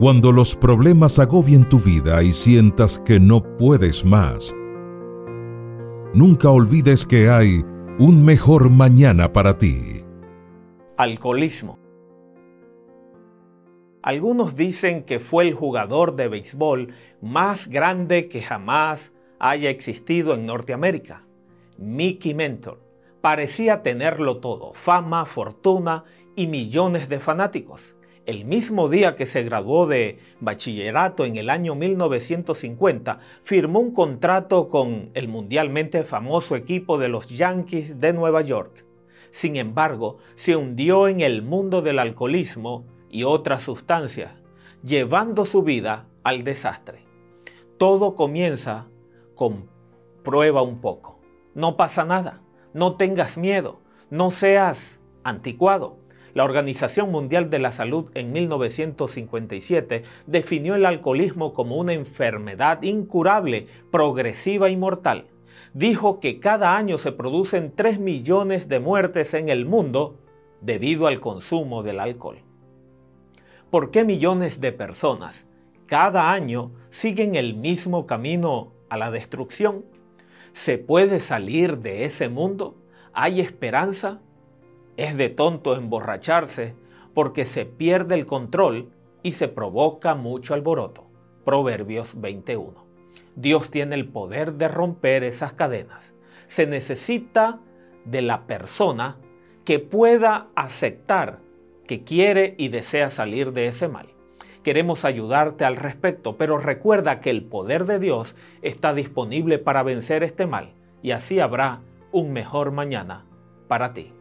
Cuando los problemas agobien tu vida y sientas que no puedes más, nunca olvides que hay un mejor mañana para ti. Alcoholismo. Algunos dicen que fue el jugador de béisbol más grande que jamás haya existido en Norteamérica. Mickey Mentor parecía tenerlo todo, fama, fortuna y millones de fanáticos el mismo día que se graduó de bachillerato en el año 1950, firmó un contrato con el mundialmente famoso equipo de los Yankees de Nueva York. Sin embargo, se hundió en el mundo del alcoholismo y otras sustancias, llevando su vida al desastre. Todo comienza con prueba un poco. No pasa nada, no tengas miedo, no seas anticuado la Organización Mundial de la Salud en 1957 definió el alcoholismo como una enfermedad incurable, progresiva y mortal. Dijo que cada año se producen 3 millones de muertes en el mundo debido al consumo del alcohol. ¿Por qué millones de personas cada año siguen el mismo camino a la destrucción? ¿Se puede salir de ese mundo? ¿Hay esperanza? Es de tonto emborracharse porque se pierde el control y se provoca mucho alboroto. Proverbios 21. Dios tiene el poder de romper esas cadenas. Se necesita de la persona que pueda aceptar que quiere y desea salir de ese mal. Queremos ayudarte al respecto, pero recuerda que el poder de Dios está disponible para vencer este mal y así habrá un mejor mañana para ti.